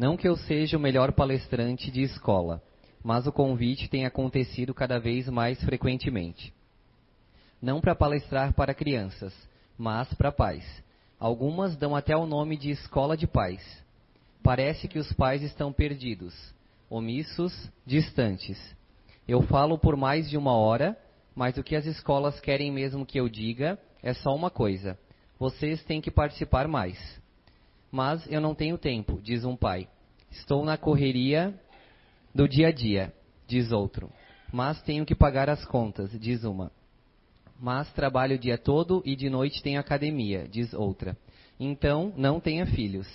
Não que eu seja o melhor palestrante de escola, mas o convite tem acontecido cada vez mais frequentemente. Não para palestrar para crianças, mas para pais. Algumas dão até o nome de escola de pais. Parece que os pais estão perdidos, omissos, distantes. Eu falo por mais de uma hora, mas o que as escolas querem mesmo que eu diga é só uma coisa: vocês têm que participar mais. Mas eu não tenho tempo, diz um pai. Estou na correria do dia a dia, diz outro. Mas tenho que pagar as contas, diz uma. Mas trabalho o dia todo e de noite tenho academia, diz outra. Então, não tenha filhos.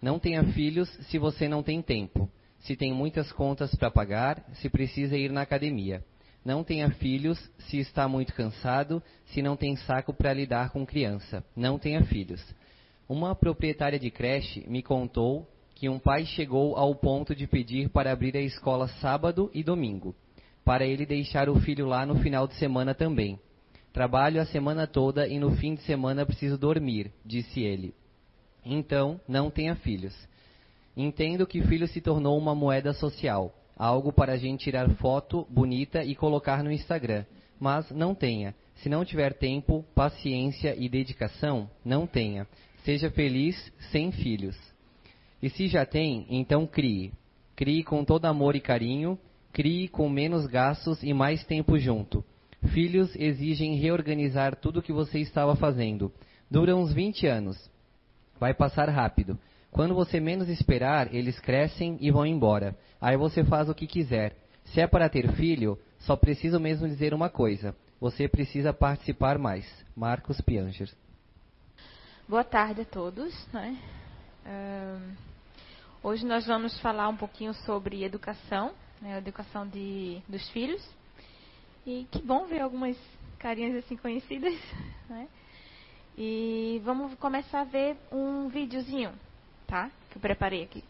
Não tenha filhos se você não tem tempo, se tem muitas contas para pagar, se precisa ir na academia. Não tenha filhos se está muito cansado, se não tem saco para lidar com criança. Não tenha filhos. Uma proprietária de creche me contou que um pai chegou ao ponto de pedir para abrir a escola sábado e domingo, para ele deixar o filho lá no final de semana também. Trabalho a semana toda e no fim de semana preciso dormir, disse ele. Então, não tenha filhos. Entendo que filho se tornou uma moeda social, algo para a gente tirar foto bonita e colocar no Instagram. Mas não tenha. Se não tiver tempo, paciência e dedicação, não tenha. Seja feliz sem filhos. E se já tem, então crie. Crie com todo amor e carinho, crie com menos gastos e mais tempo junto. Filhos exigem reorganizar tudo o que você estava fazendo. Dura uns 20 anos. Vai passar rápido. Quando você menos esperar, eles crescem e vão embora. Aí você faz o que quiser. Se é para ter filho, só preciso mesmo dizer uma coisa. Você precisa participar mais. Marcos Pianger. Boa tarde a todos. Né? Hoje nós vamos falar um pouquinho sobre educação, né, educação de, dos filhos. E que bom ver algumas carinhas assim conhecidas. Né? E vamos começar a ver um videozinho, tá? Que eu preparei aqui.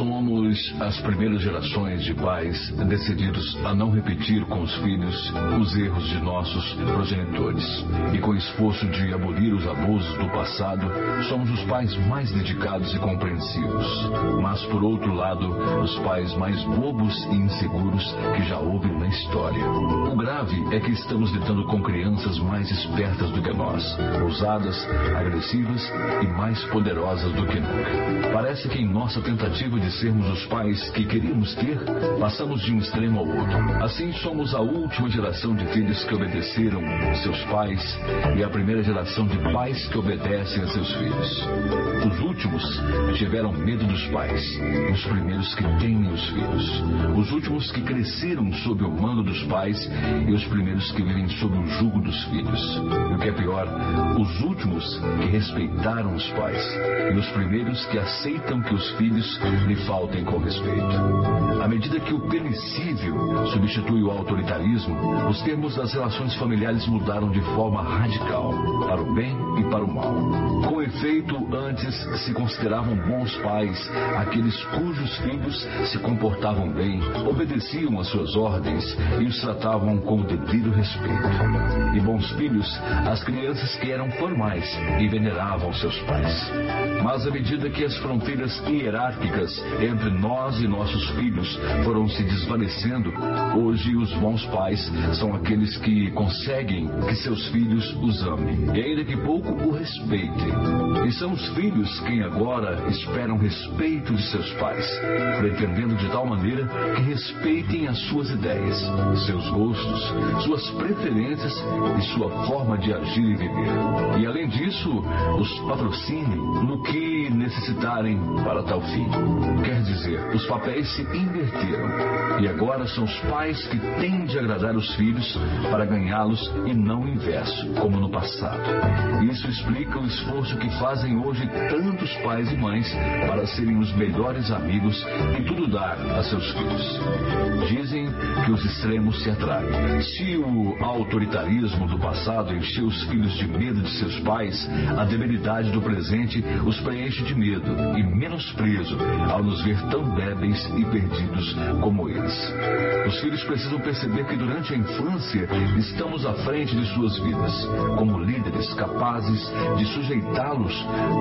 Somos as primeiras gerações de pais decididos a não repetir com os filhos os erros de nossos progenitores. E com o esforço de abolir os abusos do passado, somos os pais mais dedicados e compreensivos. Mas, por outro lado, os pais mais bobos e inseguros que já houve na história. O grave é que estamos lidando com crianças mais espertas do que nós, ousadas, agressivas e mais poderosas do que nunca. Parece que em nossa tentativa de sermos os pais que queríamos ter, passamos de um extremo ao outro. Assim, somos a última geração de filhos que obedeceram seus pais e a primeira geração de pais que obedecem a seus filhos. Os últimos tiveram medo dos pais, os primeiros que temem os filhos. Os últimos que cresceram sob o mando dos pais e os primeiros que vivem sob o jugo dos filhos. E o que é pior, os últimos que respeitaram os pais e os primeiros que aceitam que os filhos lhe faltem com respeito. À medida que o permissível substitui o autoritarismo, os termos das relações familiares mudaram de forma radical, para o bem e para o mal. Com efeito, antes se consideravam bons pais aqueles cujos filhos se comportavam bem, obedeciam às suas ordens e os tratavam com o devido respeito. E bons filhos, as crianças que eram formais e veneravam seus pais. Mas à medida que as fronteiras hierárquicas entre nós e nossos filhos foram se desvanecendo, hoje os bons pais são aqueles que conseguem que seus filhos os amem e ainda que pouco o respeitem. E são os filhos quem agora esperam respeito de seus pais, pretendendo de tal maneira que respeitem as suas ideias, seus gostos, suas preferências e sua forma de agir e viver. E além disso, os patrocinem no que necessitarem para tal fim. Quer dizer, os papéis se inverteram e agora são os pais que têm de agradar os filhos para ganhá-los e não o inverso, como no passado. Isso explica o esforço que fazem hoje tantos pais e mães para serem os melhores amigos e tudo dar a seus filhos. Dizem que os extremos se atraem. Se o autoritarismo do passado encheu os filhos de medo de seus pais, a debilidade do presente os preenche de medo e menosprezo ao nos ver tão débeis e perdidos como eles. Os filhos precisam perceber que durante a infância estamos à frente de suas vidas, como líderes capazes de sujeitá-los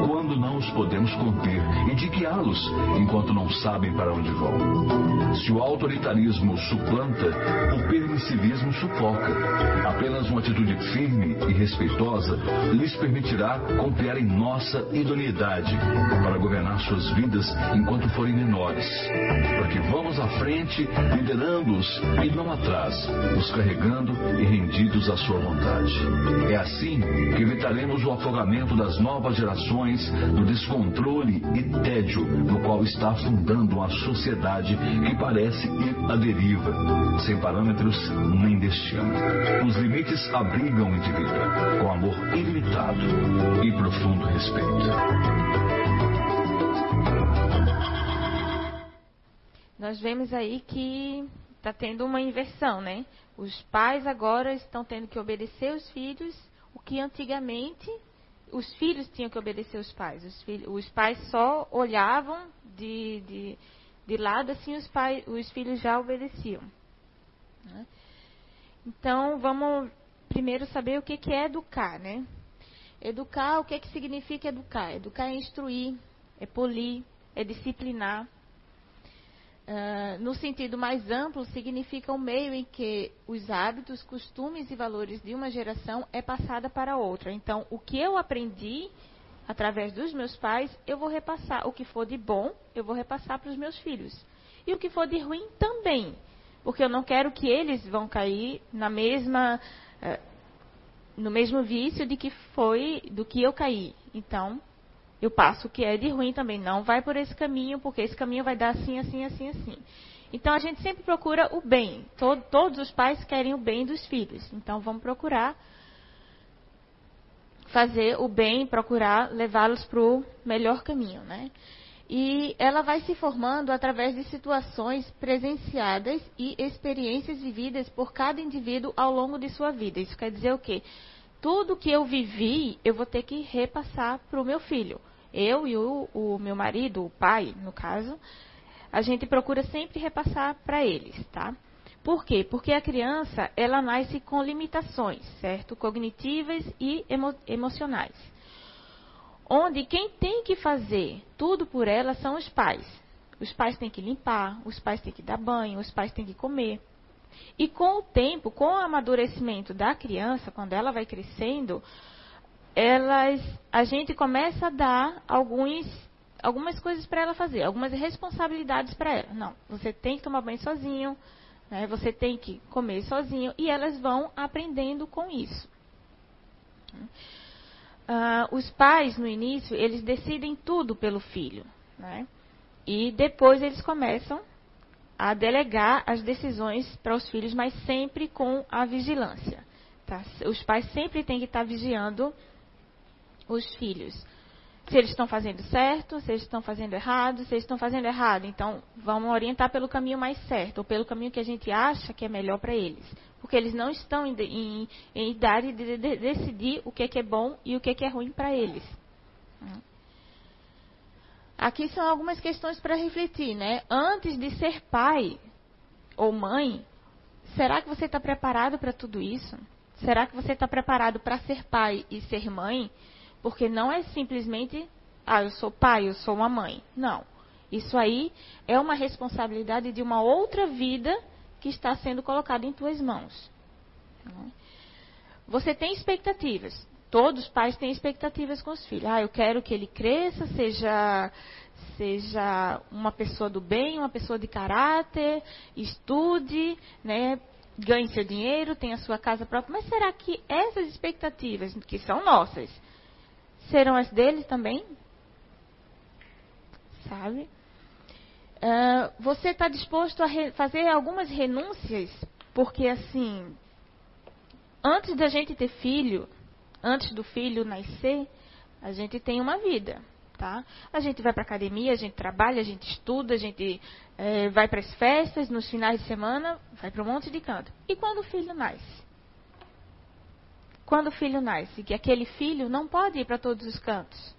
quando não os podemos conter e de guiá-los enquanto não sabem para onde vão. Se o autoritarismo suplanta, o permissivismo sufoca. Apenas uma atitude firme e respeitosa lhes permitirá confiar em nossa idoneidade para governar suas vidas enquanto forem menores. Para que vamos à frente, liderando-os e não atrás, os carregando e rendidos à sua vontade. É assim que evitaremos o afogamento das novas gerações no descontrole e tédio no qual está afundando uma sociedade que parece ir à deriva, sem parâmetros nem destino. Os limites abrigam o indivíduo com amor ilimitado e profundo respeito. Nós vemos aí que está tendo uma inversão, né? Os pais agora estão tendo que obedecer os filhos, o que antigamente os filhos tinham que obedecer os pais. Os, filhos, os pais só olhavam de, de, de lado, assim os, pais, os filhos já obedeciam. Né? Então, vamos primeiro saber o que, que é educar, né? Educar, o que, que significa educar? Educar é instruir, é polir, é disciplinar. Uh, no sentido mais amplo, significa o meio em que os hábitos, costumes e valores de uma geração é passada para outra. Então, o que eu aprendi através dos meus pais, eu vou repassar. O que for de bom, eu vou repassar para os meus filhos. E o que for de ruim também. Porque eu não quero que eles vão cair na mesma, uh, no mesmo vício de que foi do que eu caí. Então, eu passo o que é de ruim também. Não vai por esse caminho, porque esse caminho vai dar assim, assim, assim, assim. Então a gente sempre procura o bem. Todo, todos os pais querem o bem dos filhos. Então vamos procurar fazer o bem, procurar levá-los para o melhor caminho, né? E ela vai se formando através de situações presenciadas e experiências vividas por cada indivíduo ao longo de sua vida. Isso quer dizer o quê? Tudo que eu vivi, eu vou ter que repassar para o meu filho. Eu e o, o, meu marido, o pai, no caso, a gente procura sempre repassar para eles, tá? Por quê? Porque a criança, ela nasce com limitações, certo? Cognitivas e emo emocionais. Onde quem tem que fazer tudo por ela são os pais. Os pais têm que limpar, os pais têm que dar banho, os pais têm que comer. E com o tempo, com o amadurecimento da criança, quando ela vai crescendo, elas, a gente começa a dar alguns, algumas coisas para ela fazer, algumas responsabilidades para ela. Não, você tem que tomar banho sozinho, né, você tem que comer sozinho, e elas vão aprendendo com isso. Uh, os pais, no início, eles decidem tudo pelo filho. Né? E depois eles começam a delegar as decisões para os filhos, mas sempre com a vigilância. Tá? Os pais sempre têm que estar vigiando os filhos. Se eles estão fazendo certo, se eles estão fazendo errado, se eles estão fazendo errado. Então, vamos orientar pelo caminho mais certo, ou pelo caminho que a gente acha que é melhor para eles. Porque eles não estão em, em, em idade de, de, decidir o que é, que é bom e o que é, que é ruim para eles. Aqui são algumas questões para refletir, né? Antes de ser pai ou mãe, será que você está preparado para tudo isso? Será que você está preparado para ser pai e ser mãe? Porque não é simplesmente, ah, eu sou pai, eu sou uma mãe. Não. Isso aí é uma responsabilidade de uma outra vida que está sendo colocada em tuas mãos. Você tem expectativas. Todos os pais têm expectativas com os filhos. Ah, eu quero que ele cresça, seja seja uma pessoa do bem, uma pessoa de caráter, estude, né, ganhe seu dinheiro, tenha sua casa própria. Mas será que essas expectativas, que são nossas, serão as dele também? Sabe? Uh, você está disposto a fazer algumas renúncias? Porque, assim, antes da gente ter filho, antes do filho nascer, a gente tem uma vida, tá? A gente vai para academia, a gente trabalha, a gente estuda, a gente é, vai para as festas, nos finais de semana, vai para um monte de canto. E quando o filho nasce? Quando o filho nasce, que aquele filho não pode ir para todos os cantos,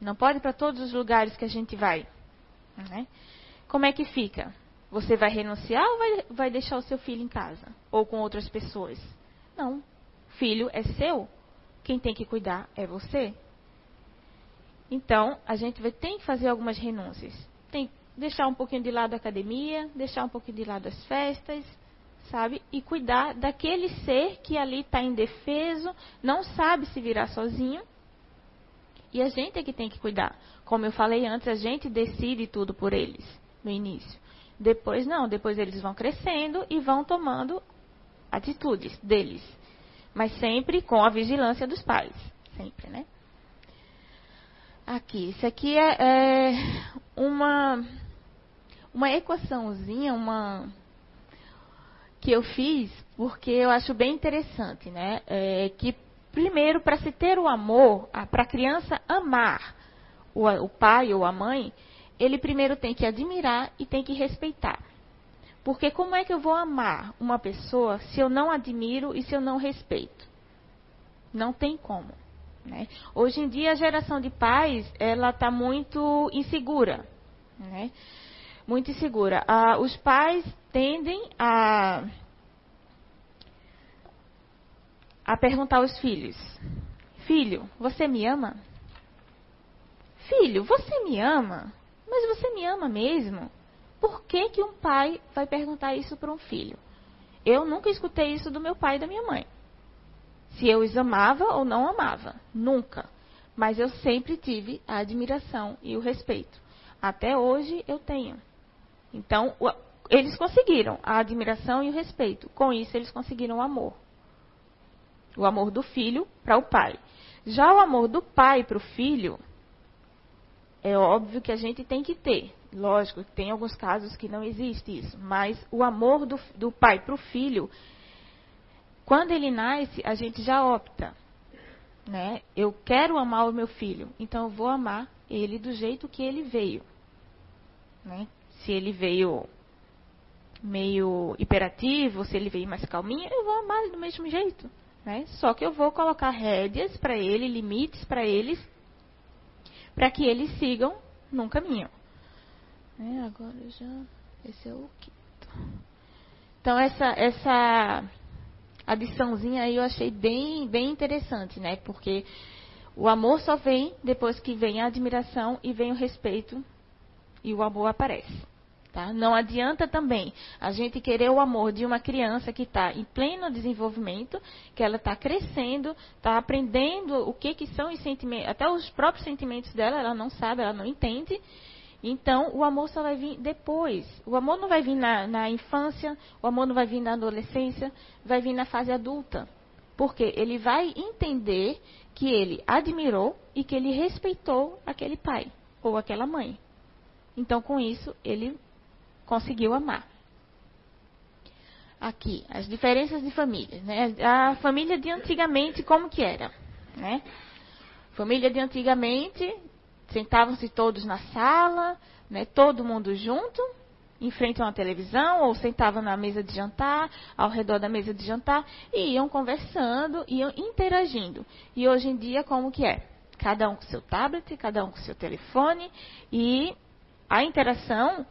não pode ir para todos os lugares que a gente vai. Né? Como é que fica? Você vai renunciar ou vai, vai deixar o seu filho em casa? Ou com outras pessoas? Não. Filho é seu. Quem tem que cuidar é você. Então, a gente vai, tem que fazer algumas renúncias. Tem que deixar um pouquinho de lado a academia, deixar um pouquinho de lado as festas, sabe? E cuidar daquele ser que ali está indefeso, não sabe se virar sozinho. E a gente é que tem que cuidar. Como eu falei antes, a gente decide tudo por eles no início. Depois não, depois eles vão crescendo e vão tomando atitudes deles. Mas sempre com a vigilância dos pais. Sempre, né? Aqui, isso aqui é, é uma, uma equaçãozinha, uma que eu fiz porque eu acho bem interessante, né? É, que primeiro para se ter o amor, para a criança amar o, o pai ou a mãe, ele primeiro tem que admirar e tem que respeitar. Porque como é que eu vou amar uma pessoa se eu não admiro e se eu não respeito? Não tem como. Né? Hoje em dia a geração de pais ela está muito insegura, né? muito insegura. Ah, os pais tendem a, a perguntar aos filhos: Filho, você me ama? Filho, você me ama? Mas você me ama mesmo? Por que, que um pai vai perguntar isso para um filho? Eu nunca escutei isso do meu pai e da minha mãe. Se eu os amava ou não amava. Nunca. Mas eu sempre tive a admiração e o respeito. Até hoje eu tenho. Então, eles conseguiram a admiração e o respeito. Com isso, eles conseguiram o amor. O amor do filho para o pai. Já o amor do pai para o filho, é óbvio que a gente tem que ter. Lógico, tem alguns casos que não existe isso. Mas o amor do, do pai para o filho, quando ele nasce, a gente já opta. Né? Eu quero amar o meu filho, então eu vou amar ele do jeito que ele veio. Né? Se ele veio meio hiperativo, se ele veio mais calminho, eu vou amar ele do mesmo jeito. Né? Só que eu vou colocar rédeas para ele, limites para eles, para que eles sigam num caminho. É, agora já. Esse é o quinto. Então, essa, essa adiçãozinha aí eu achei bem, bem interessante, né? Porque o amor só vem depois que vem a admiração e vem o respeito e o amor aparece. Tá? Não adianta também a gente querer o amor de uma criança que está em pleno desenvolvimento, que ela está crescendo, está aprendendo o que, que são os sentimentos, até os próprios sentimentos dela, ela não sabe, ela não entende. Então, o amor só vai vir depois. O amor não vai vir na, na infância, o amor não vai vir na adolescência, vai vir na fase adulta. Porque ele vai entender que ele admirou e que ele respeitou aquele pai ou aquela mãe. Então, com isso, ele conseguiu amar. Aqui, as diferenças de famílias. Né? A família de antigamente, como que era? Né? Família de antigamente, sentavam-se todos na sala, né? todo mundo junto, em frente a uma televisão, ou sentavam na mesa de jantar, ao redor da mesa de jantar, e iam conversando, iam interagindo. E hoje em dia, como que é? Cada um com seu tablet, cada um com seu telefone, e a interação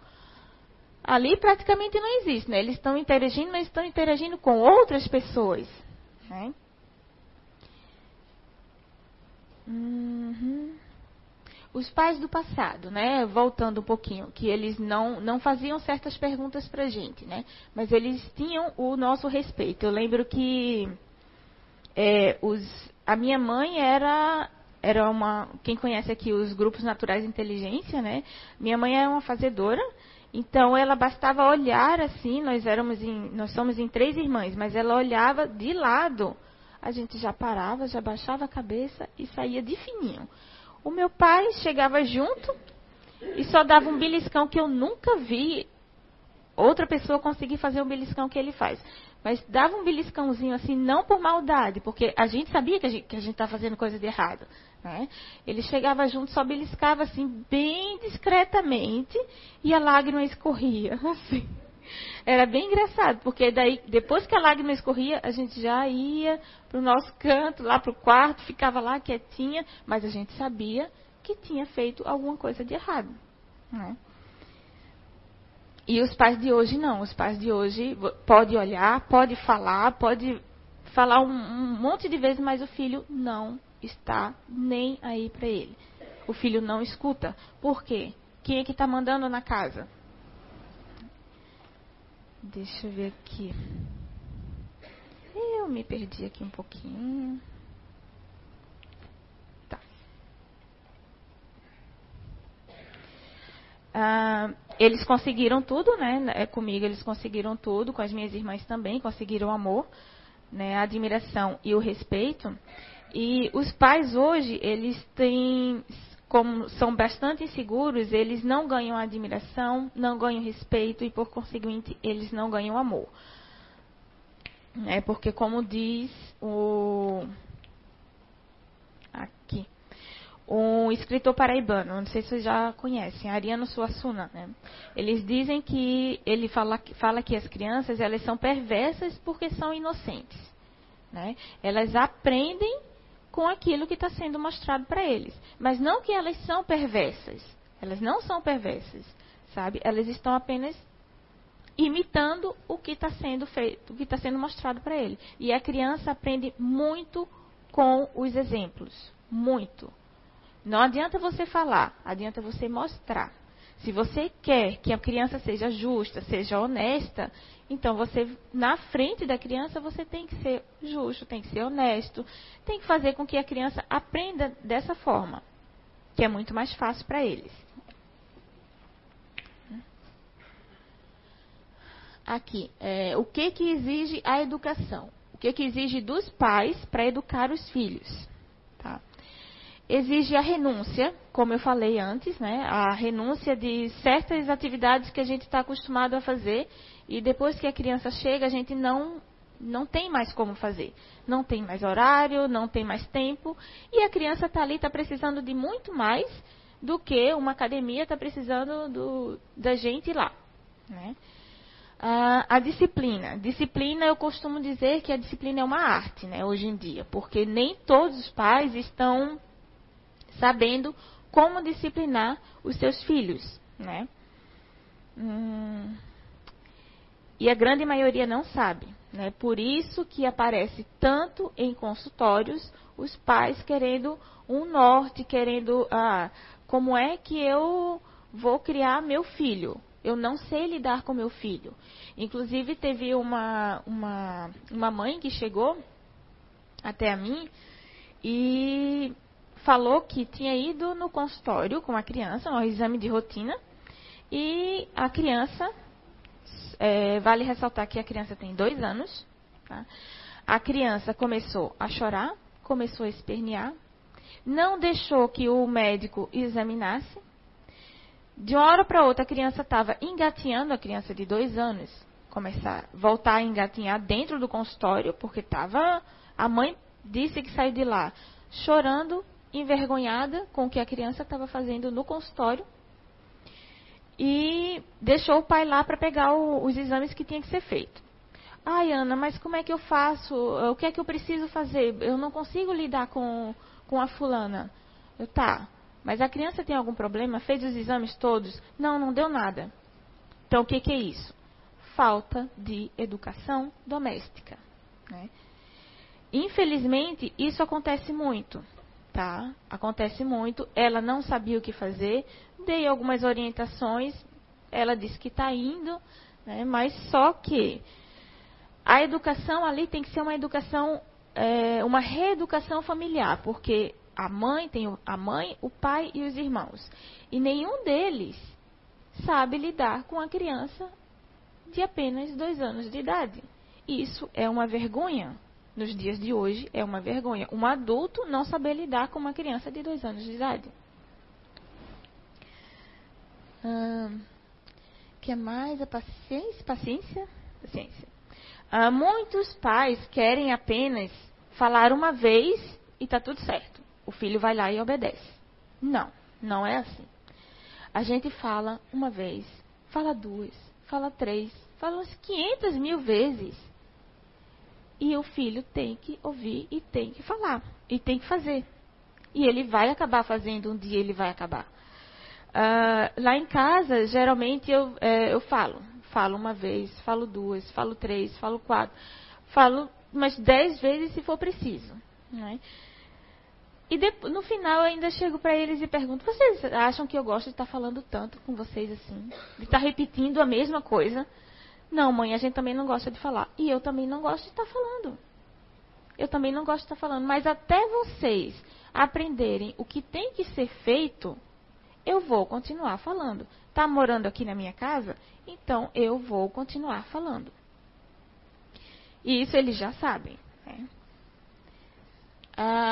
ali praticamente não existe, né? Eles estão interagindo, mas estão interagindo com outras pessoas. Né? Uhum. Os pais do passado, né? Voltando um pouquinho, que eles não, não faziam certas perguntas para a gente, né? Mas eles tinham o nosso respeito. Eu lembro que é, os, a minha mãe era era uma quem conhece aqui os grupos naturais de inteligência, né? Minha mãe era uma fazedora então ela bastava olhar assim, nós éramos em, nós somos em três irmãs, mas ela olhava de lado, a gente já parava, já baixava a cabeça e saía de fininho. O meu pai chegava junto e só dava um beliscão que eu nunca vi outra pessoa conseguir fazer o beliscão que ele faz. Mas dava um beliscãozinho assim, não por maldade, porque a gente sabia que a gente estava fazendo coisa de errado. Né? Ele chegava junto, só beliscava assim, bem discretamente, e a lágrima escorria. Assim. Era bem engraçado, porque daí, depois que a lágrima escorria, a gente já ia para o nosso canto, lá para o quarto, ficava lá quietinha, mas a gente sabia que tinha feito alguma coisa de errado. Né? E os pais de hoje não. Os pais de hoje pode olhar, pode falar, pode falar um, um monte de vezes, mas o filho não está nem aí para ele. O filho não escuta. Por quê? Quem é que está mandando na casa? Deixa eu ver aqui. Eu me perdi aqui um pouquinho. Tá. Ah, eles conseguiram tudo, né? É, comigo eles conseguiram tudo, com as minhas irmãs também conseguiram o amor, né? A admiração e o respeito. E os pais hoje, eles têm como são bastante inseguros, eles não ganham admiração, não ganham respeito e, por conseguinte, eles não ganham amor. É porque, como diz o. Aqui. Um escritor paraibano, não sei se vocês já conhecem, Ariano Suassuna. Né? Eles dizem que ele fala, fala que as crianças elas são perversas porque são inocentes. Né? Elas aprendem com aquilo que está sendo mostrado para eles. Mas não que elas são perversas. Elas não são perversas, sabe? Elas estão apenas imitando o que está sendo feito, o que está sendo mostrado para ele. E a criança aprende muito com os exemplos, muito. Não adianta você falar, adianta você mostrar. Se você quer que a criança seja justa, seja honesta, então você na frente da criança você tem que ser justo, tem que ser honesto, tem que fazer com que a criança aprenda dessa forma, que é muito mais fácil para eles. Aqui, é, o que que exige a educação? O que que exige dos pais para educar os filhos? Tá? Exige a renúncia, como eu falei antes, né? A renúncia de certas atividades que a gente está acostumado a fazer e depois que a criança chega, a gente não não tem mais como fazer. Não tem mais horário, não tem mais tempo. E a criança está ali, está precisando de muito mais do que uma academia está precisando do, da gente lá. Né? Ah, a disciplina. Disciplina, eu costumo dizer que a disciplina é uma arte, né, hoje em dia. Porque nem todos os pais estão sabendo como disciplinar os seus filhos, né? Hum, e a grande maioria não sabe, né? Por isso que aparece tanto em consultórios os pais querendo um norte, querendo ah, como é que eu vou criar meu filho? Eu não sei lidar com meu filho. Inclusive teve uma uma, uma mãe que chegou até a mim e falou que tinha ido no consultório com a criança, um exame de rotina, e a criança, é, vale ressaltar que a criança tem dois anos, tá? a criança começou a chorar, começou a espernear, não deixou que o médico examinasse. De uma hora para outra, a criança estava engatinhando, a criança de dois anos, começar voltar a engatinhar dentro do consultório, porque estava. A mãe disse que saiu de lá chorando envergonhada com o que a criança estava fazendo no consultório e deixou o pai lá para pegar o, os exames que tinha que ser feito. Ai, Ana, mas como é que eu faço? O que é que eu preciso fazer? Eu não consigo lidar com, com a fulana. Eu, tá, mas a criança tem algum problema? Fez os exames todos? Não, não deu nada. Então, o que, que é isso? Falta de educação doméstica. Né? Infelizmente, isso acontece muito tá? Acontece muito. Ela não sabia o que fazer, dei algumas orientações, ela disse que está indo, né? mas só que a educação ali tem que ser uma educação, é, uma reeducação familiar, porque a mãe tem a mãe, o pai e os irmãos. E nenhum deles sabe lidar com a criança de apenas dois anos de idade. Isso é uma vergonha nos dias de hoje é uma vergonha. Um adulto não saber lidar com uma criança de dois anos de idade. Hum, que é mais a paciência? Paciência? Paciência. Ah, muitos pais querem apenas falar uma vez e está tudo certo. O filho vai lá e obedece. Não, não é assim. A gente fala uma vez, fala duas, fala três, Falam 500 mil vezes. E o filho tem que ouvir e tem que falar. E tem que fazer. E ele vai acabar fazendo, um dia ele vai acabar. Uh, lá em casa, geralmente eu, é, eu falo. Falo uma vez, falo duas, falo três, falo quatro. Falo umas dez vezes se for preciso. Né? E no final eu ainda chego para eles e pergunto: vocês acham que eu gosto de estar tá falando tanto com vocês assim? De estar tá repetindo a mesma coisa? Não, mãe, a gente também não gosta de falar. E eu também não gosto de estar tá falando. Eu também não gosto de estar falando. Mas até vocês aprenderem o que tem que ser feito, eu vou continuar falando. Está morando aqui na minha casa? Então eu vou continuar falando. E isso eles já sabem. Né?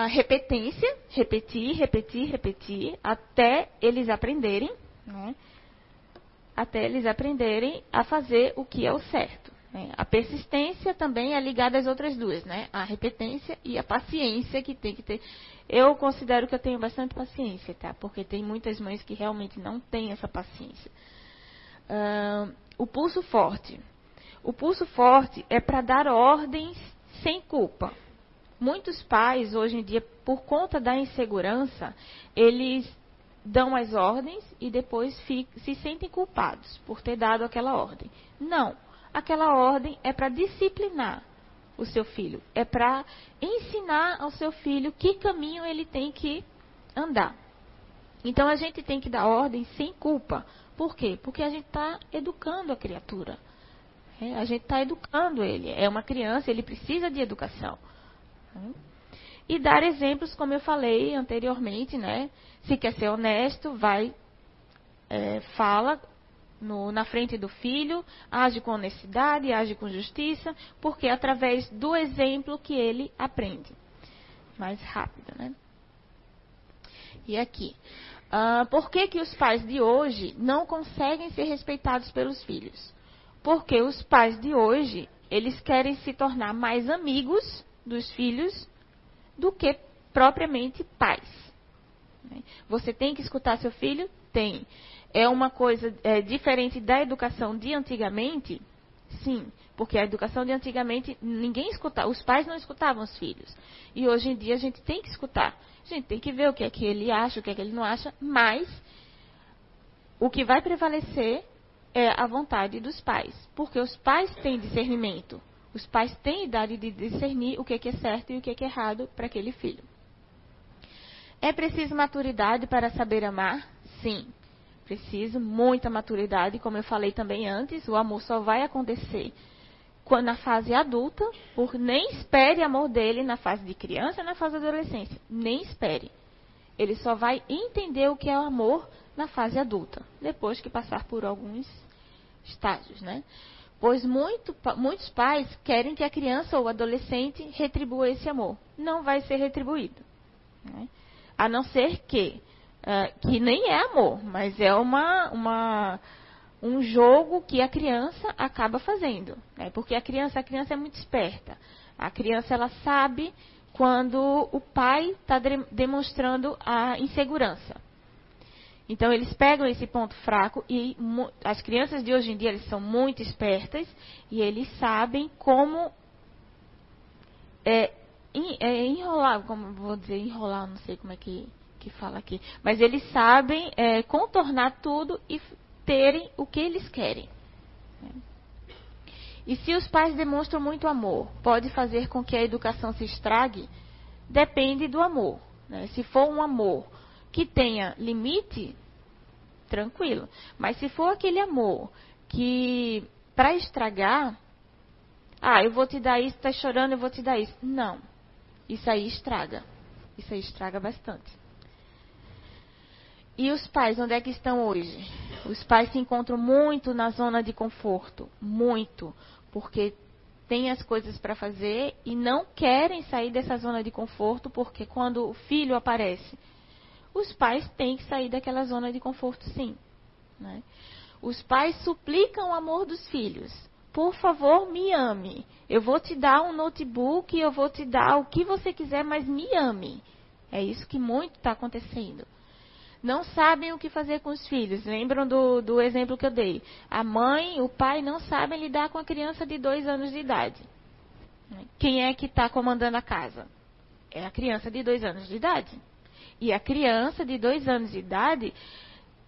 repetência, repetir, repetir, repetir, até eles aprenderem, né? Até eles aprenderem a fazer o que é o certo. Né? A persistência também é ligada às outras duas, né? A repetência e a paciência que tem que ter. Eu considero que eu tenho bastante paciência, tá? Porque tem muitas mães que realmente não têm essa paciência. Uh, o pulso forte. O pulso forte é para dar ordens sem culpa. Muitos pais, hoje em dia, por conta da insegurança, eles dão as ordens e depois se sentem culpados por ter dado aquela ordem. Não. Aquela ordem é para disciplinar o seu filho, é para ensinar ao seu filho que caminho ele tem que andar. Então a gente tem que dar ordem sem culpa. Por quê? Porque a gente está educando a criatura. É, a gente está educando ele. É uma criança, ele precisa de educação. E dar exemplos, como eu falei anteriormente, né? Se quer ser honesto, vai, é, fala no, na frente do filho, age com honestidade, age com justiça, porque é através do exemplo que ele aprende. Mais rápido, né? E aqui. Uh, por que, que os pais de hoje não conseguem ser respeitados pelos filhos? Porque os pais de hoje, eles querem se tornar mais amigos dos filhos do que propriamente pais. Né? Você tem que escutar seu filho? Tem. É uma coisa é, diferente da educação de antigamente? Sim, porque a educação de antigamente ninguém escutava, os pais não escutavam os filhos. E hoje em dia a gente tem que escutar. A gente tem que ver o que é que ele acha, o que é que ele não acha, mas o que vai prevalecer é a vontade dos pais, porque os pais têm discernimento. Os pais têm idade de discernir o que é certo e o que é errado para aquele filho. É preciso maturidade para saber amar? Sim. Preciso muita maturidade, como eu falei também antes, o amor só vai acontecer quando, na fase adulta, por nem espere amor dele na fase de criança, na fase de adolescência, nem espere. Ele só vai entender o que é o amor na fase adulta, depois que passar por alguns estágios, né? Pois muito, muitos pais querem que a criança ou adolescente retribua esse amor. Não vai ser retribuído. Né? A não ser que, uh, que nem é amor, mas é uma, uma, um jogo que a criança acaba fazendo. Né? Porque a criança, a criança é muito esperta. A criança ela sabe quando o pai está de, demonstrando a insegurança. Então eles pegam esse ponto fraco e as crianças de hoje em dia eles são muito espertas e eles sabem como é, é, enrolar, como vou dizer enrolar, não sei como é que, que fala aqui, mas eles sabem é, contornar tudo e terem o que eles querem. E se os pais demonstram muito amor, pode fazer com que a educação se estrague? Depende do amor. Né? Se for um amor que tenha limite, tranquilo. Mas se for aquele amor que para estragar, ah, eu vou te dar isso, está chorando, eu vou te dar isso. Não. Isso aí estraga. Isso aí estraga bastante. E os pais, onde é que estão hoje? Os pais se encontram muito na zona de conforto, muito, porque têm as coisas para fazer e não querem sair dessa zona de conforto, porque quando o filho aparece os pais têm que sair daquela zona de conforto, sim. Né? Os pais suplicam o amor dos filhos. Por favor, me ame. Eu vou te dar um notebook, eu vou te dar o que você quiser, mas me ame. É isso que muito está acontecendo. não sabem o que fazer com os filhos. Lembram do, do exemplo que eu dei? A mãe, o pai não sabem lidar com a criança de dois anos de idade. Quem é que está comandando a casa? É a criança de dois anos de idade. E a criança de dois anos de idade,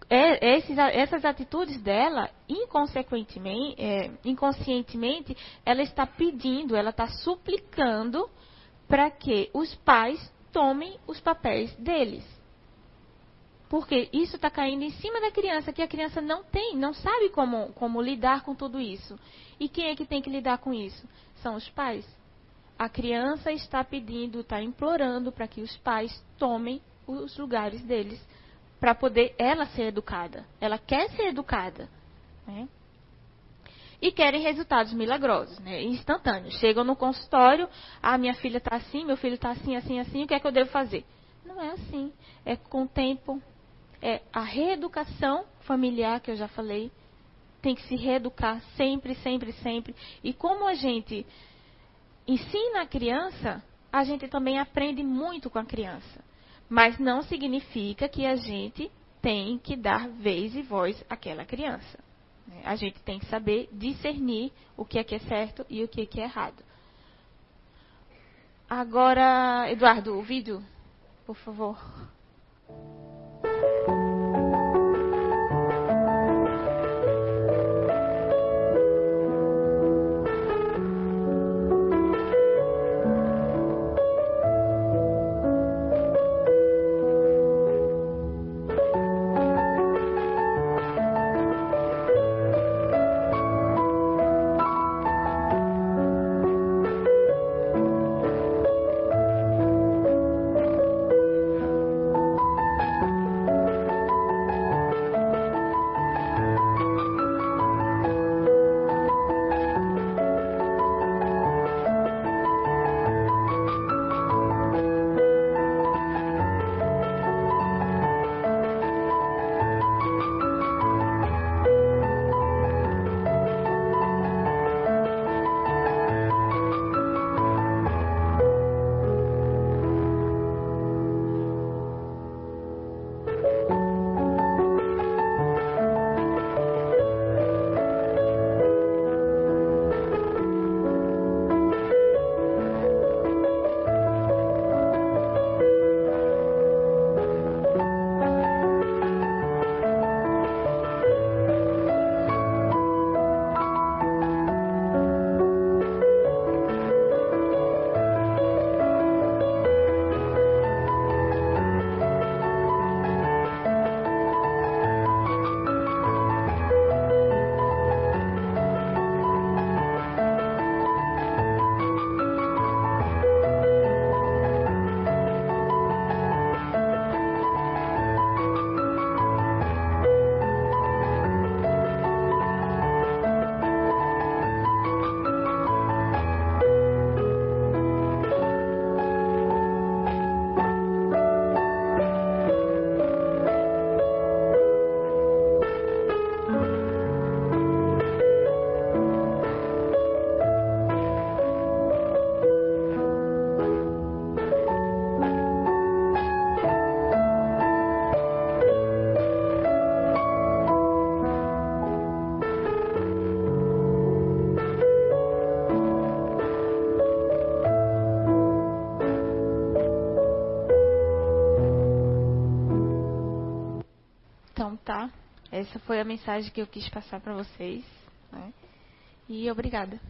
é, esses, essas atitudes dela, inconsequentemente, é, inconscientemente, ela está pedindo, ela está suplicando para que os pais tomem os papéis deles. Porque isso está caindo em cima da criança, que a criança não tem, não sabe como, como lidar com tudo isso. E quem é que tem que lidar com isso? São os pais. A criança está pedindo, está implorando para que os pais tomem os lugares deles para poder ela ser educada. Ela quer ser educada. Né? E querem resultados milagrosos, né? instantâneos. Chegam no consultório, ah, minha filha está assim, meu filho está assim, assim, assim, o que é que eu devo fazer? Não é assim. É com o tempo, é a reeducação familiar que eu já falei, tem que se reeducar sempre, sempre, sempre. E como a gente ensina a criança, a gente também aprende muito com a criança. Mas não significa que a gente tem que dar vez e voz àquela criança. A gente tem que saber discernir o que é que é certo e o que é que é errado. Agora, Eduardo, o vídeo, por favor. Essa foi a mensagem que eu quis passar para vocês. Né? E obrigada.